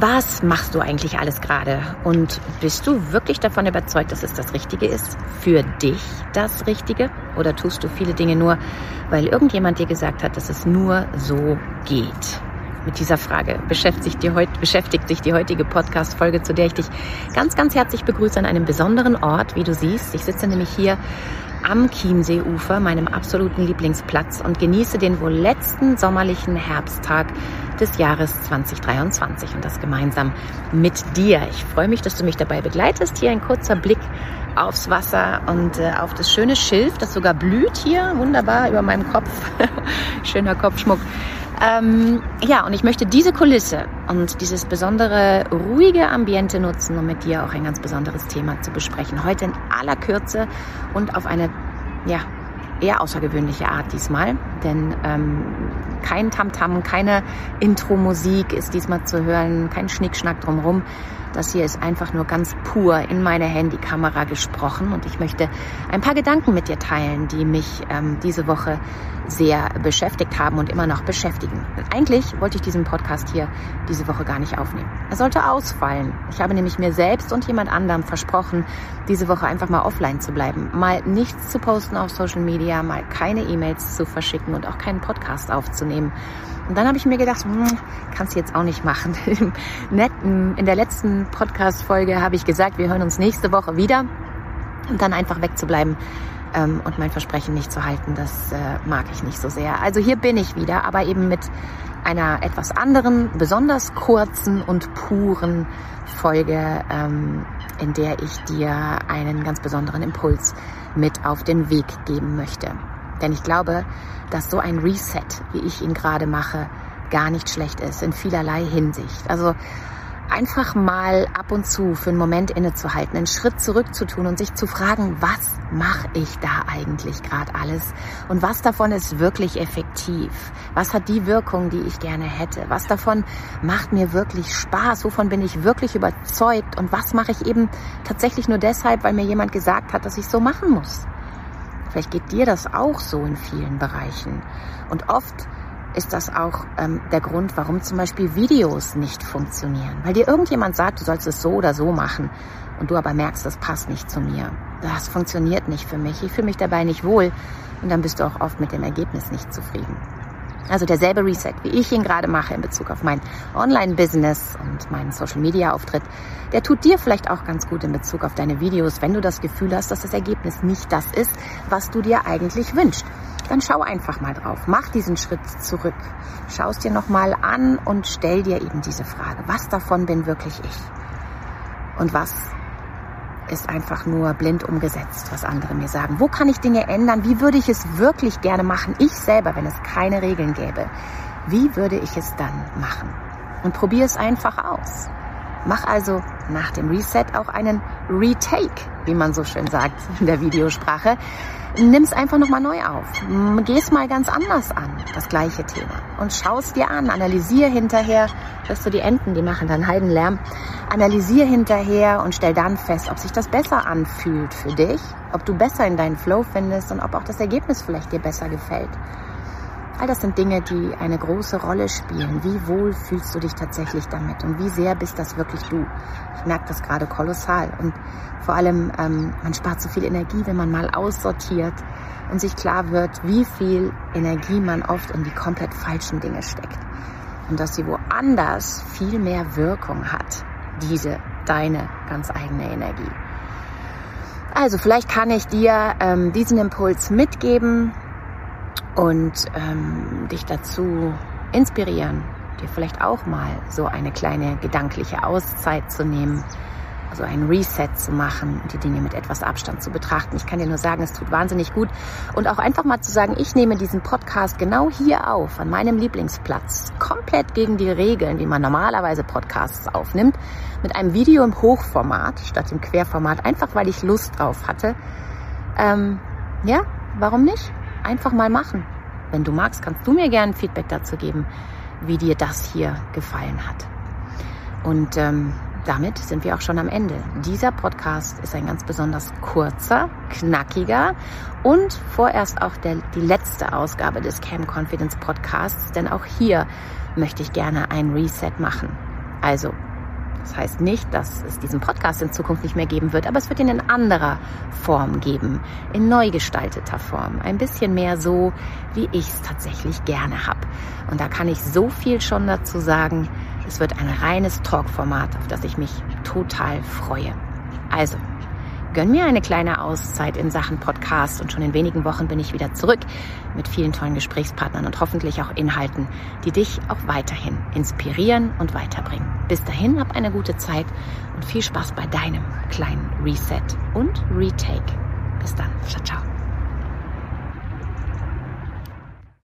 Was machst du eigentlich alles gerade? Und bist du wirklich davon überzeugt, dass es das Richtige ist? Für dich das Richtige? Oder tust du viele Dinge nur, weil irgendjemand dir gesagt hat, dass es nur so geht? Mit dieser Frage beschäftigt sich die, beschäftigt sich die heutige Podcast-Folge, zu der ich dich ganz, ganz herzlich begrüße an einem besonderen Ort, wie du siehst. Ich sitze nämlich hier am Chiemseeufer, meinem absoluten Lieblingsplatz und genieße den wohl letzten sommerlichen Herbsttag des Jahres 2023 und das gemeinsam mit dir. Ich freue mich, dass du mich dabei begleitest. Hier ein kurzer Blick aufs Wasser und äh, auf das schöne Schilf, das sogar blüht hier wunderbar über meinem Kopf. Schöner Kopfschmuck. Ähm, ja, und ich möchte diese Kulisse und dieses besondere ruhige Ambiente nutzen, um mit dir auch ein ganz besonderes Thema zu besprechen. Heute in aller Kürze und auf eine, ja, eher außergewöhnliche Art diesmal, denn ähm, kein Tamtam, -Tam, keine Intro-Musik ist diesmal zu hören, kein Schnickschnack drumherum. Das hier ist einfach nur ganz pur in meine Handykamera gesprochen und ich möchte ein paar Gedanken mit dir teilen, die mich ähm, diese Woche sehr beschäftigt haben und immer noch beschäftigen. Eigentlich wollte ich diesen Podcast hier diese Woche gar nicht aufnehmen. Er sollte ausfallen. Ich habe nämlich mir selbst und jemand anderem versprochen, diese Woche einfach mal offline zu bleiben, mal nichts zu posten auf Social Media, mal keine E-Mails zu verschicken und auch keinen Podcast aufzunehmen. Und dann habe ich mir gedacht, hm, kannst du jetzt auch nicht machen. In der letzten Podcast-Folge habe ich gesagt, wir hören uns nächste Woche wieder. Und dann einfach wegzubleiben ähm, und mein Versprechen nicht zu halten, das äh, mag ich nicht so sehr. Also hier bin ich wieder, aber eben mit einer etwas anderen, besonders kurzen und puren Folge, ähm, in der ich dir einen ganz besonderen Impuls mit auf den Weg geben möchte. Denn ich glaube, dass so ein Reset, wie ich ihn gerade mache, gar nicht schlecht ist in vielerlei Hinsicht. Also einfach mal ab und zu für einen Moment innezuhalten, einen Schritt zurück zu tun und sich zu fragen, was mache ich da eigentlich gerade alles und was davon ist wirklich effektiv? Was hat die Wirkung, die ich gerne hätte? Was davon macht mir wirklich Spaß? Wovon bin ich wirklich überzeugt? Und was mache ich eben tatsächlich nur deshalb, weil mir jemand gesagt hat, dass ich so machen muss? Vielleicht geht dir das auch so in vielen Bereichen. Und oft ist das auch ähm, der Grund, warum zum Beispiel Videos nicht funktionieren. Weil dir irgendjemand sagt, du sollst es so oder so machen und du aber merkst, das passt nicht zu mir. Das funktioniert nicht für mich. Ich fühle mich dabei nicht wohl und dann bist du auch oft mit dem Ergebnis nicht zufrieden. Also derselbe Reset, wie ich ihn gerade mache in Bezug auf mein Online-Business und meinen Social-Media-Auftritt, der tut dir vielleicht auch ganz gut in Bezug auf deine Videos, wenn du das Gefühl hast, dass das Ergebnis nicht das ist, was du dir eigentlich wünschst. Dann schau einfach mal drauf, mach diesen Schritt zurück, schau es dir nochmal an und stell dir eben diese Frage, was davon bin wirklich ich? Und was ist einfach nur blind umgesetzt, was andere mir sagen. Wo kann ich Dinge ändern? Wie würde ich es wirklich gerne machen? Ich selber, wenn es keine Regeln gäbe. Wie würde ich es dann machen? Und probier es einfach aus. Mach also nach dem Reset auch einen Retake, wie man so schön sagt in der Videosprache nimm es einfach nochmal neu auf. Geh es mal ganz anders an, das gleiche Thema. Und schau es dir an, analysier hinterher, dass du die Enten, die machen dann Heidenlärm, analysier hinterher und stell dann fest, ob sich das besser anfühlt für dich, ob du besser in deinen Flow findest und ob auch das Ergebnis vielleicht dir besser gefällt. All das sind Dinge, die eine große Rolle spielen. Wie wohl fühlst du dich tatsächlich damit und wie sehr bist das wirklich du? Ich merke das gerade kolossal und vor allem, ähm, man spart so viel Energie, wenn man mal aussortiert und sich klar wird, wie viel Energie man oft in die komplett falschen Dinge steckt und dass sie woanders viel mehr Wirkung hat, diese deine ganz eigene Energie. Also vielleicht kann ich dir ähm, diesen Impuls mitgeben, und ähm, dich dazu inspirieren, dir vielleicht auch mal so eine kleine gedankliche Auszeit zu nehmen, also ein Reset zu machen die Dinge mit etwas Abstand zu betrachten. Ich kann dir nur sagen, es tut wahnsinnig gut. Und auch einfach mal zu sagen, ich nehme diesen Podcast genau hier auf, an meinem Lieblingsplatz, komplett gegen die Regeln, wie man normalerweise Podcasts aufnimmt, mit einem Video im Hochformat statt im Querformat, einfach weil ich Lust drauf hatte. Ähm, ja, warum nicht? Einfach mal machen. Wenn du magst, kannst du mir gerne Feedback dazu geben, wie dir das hier gefallen hat. Und ähm, damit sind wir auch schon am Ende. Dieser Podcast ist ein ganz besonders kurzer, knackiger und vorerst auch der, die letzte Ausgabe des Cam Confidence Podcasts, denn auch hier möchte ich gerne ein Reset machen. Also, das heißt nicht, dass es diesen Podcast in Zukunft nicht mehr geben wird, aber es wird ihn in anderer Form geben, in neu gestalteter Form, ein bisschen mehr so, wie ich es tatsächlich gerne habe. Und da kann ich so viel schon dazu sagen. Es wird ein reines Talkformat, auf das ich mich total freue. Also, gönn mir eine kleine Auszeit in Sachen Podcast und schon in wenigen Wochen bin ich wieder zurück mit vielen tollen Gesprächspartnern und hoffentlich auch Inhalten, die dich auch weiterhin inspirieren und weiterbringen. Bis dahin, hab eine gute Zeit und viel Spaß bei deinem kleinen Reset und Retake. Bis dann. Ciao, ciao.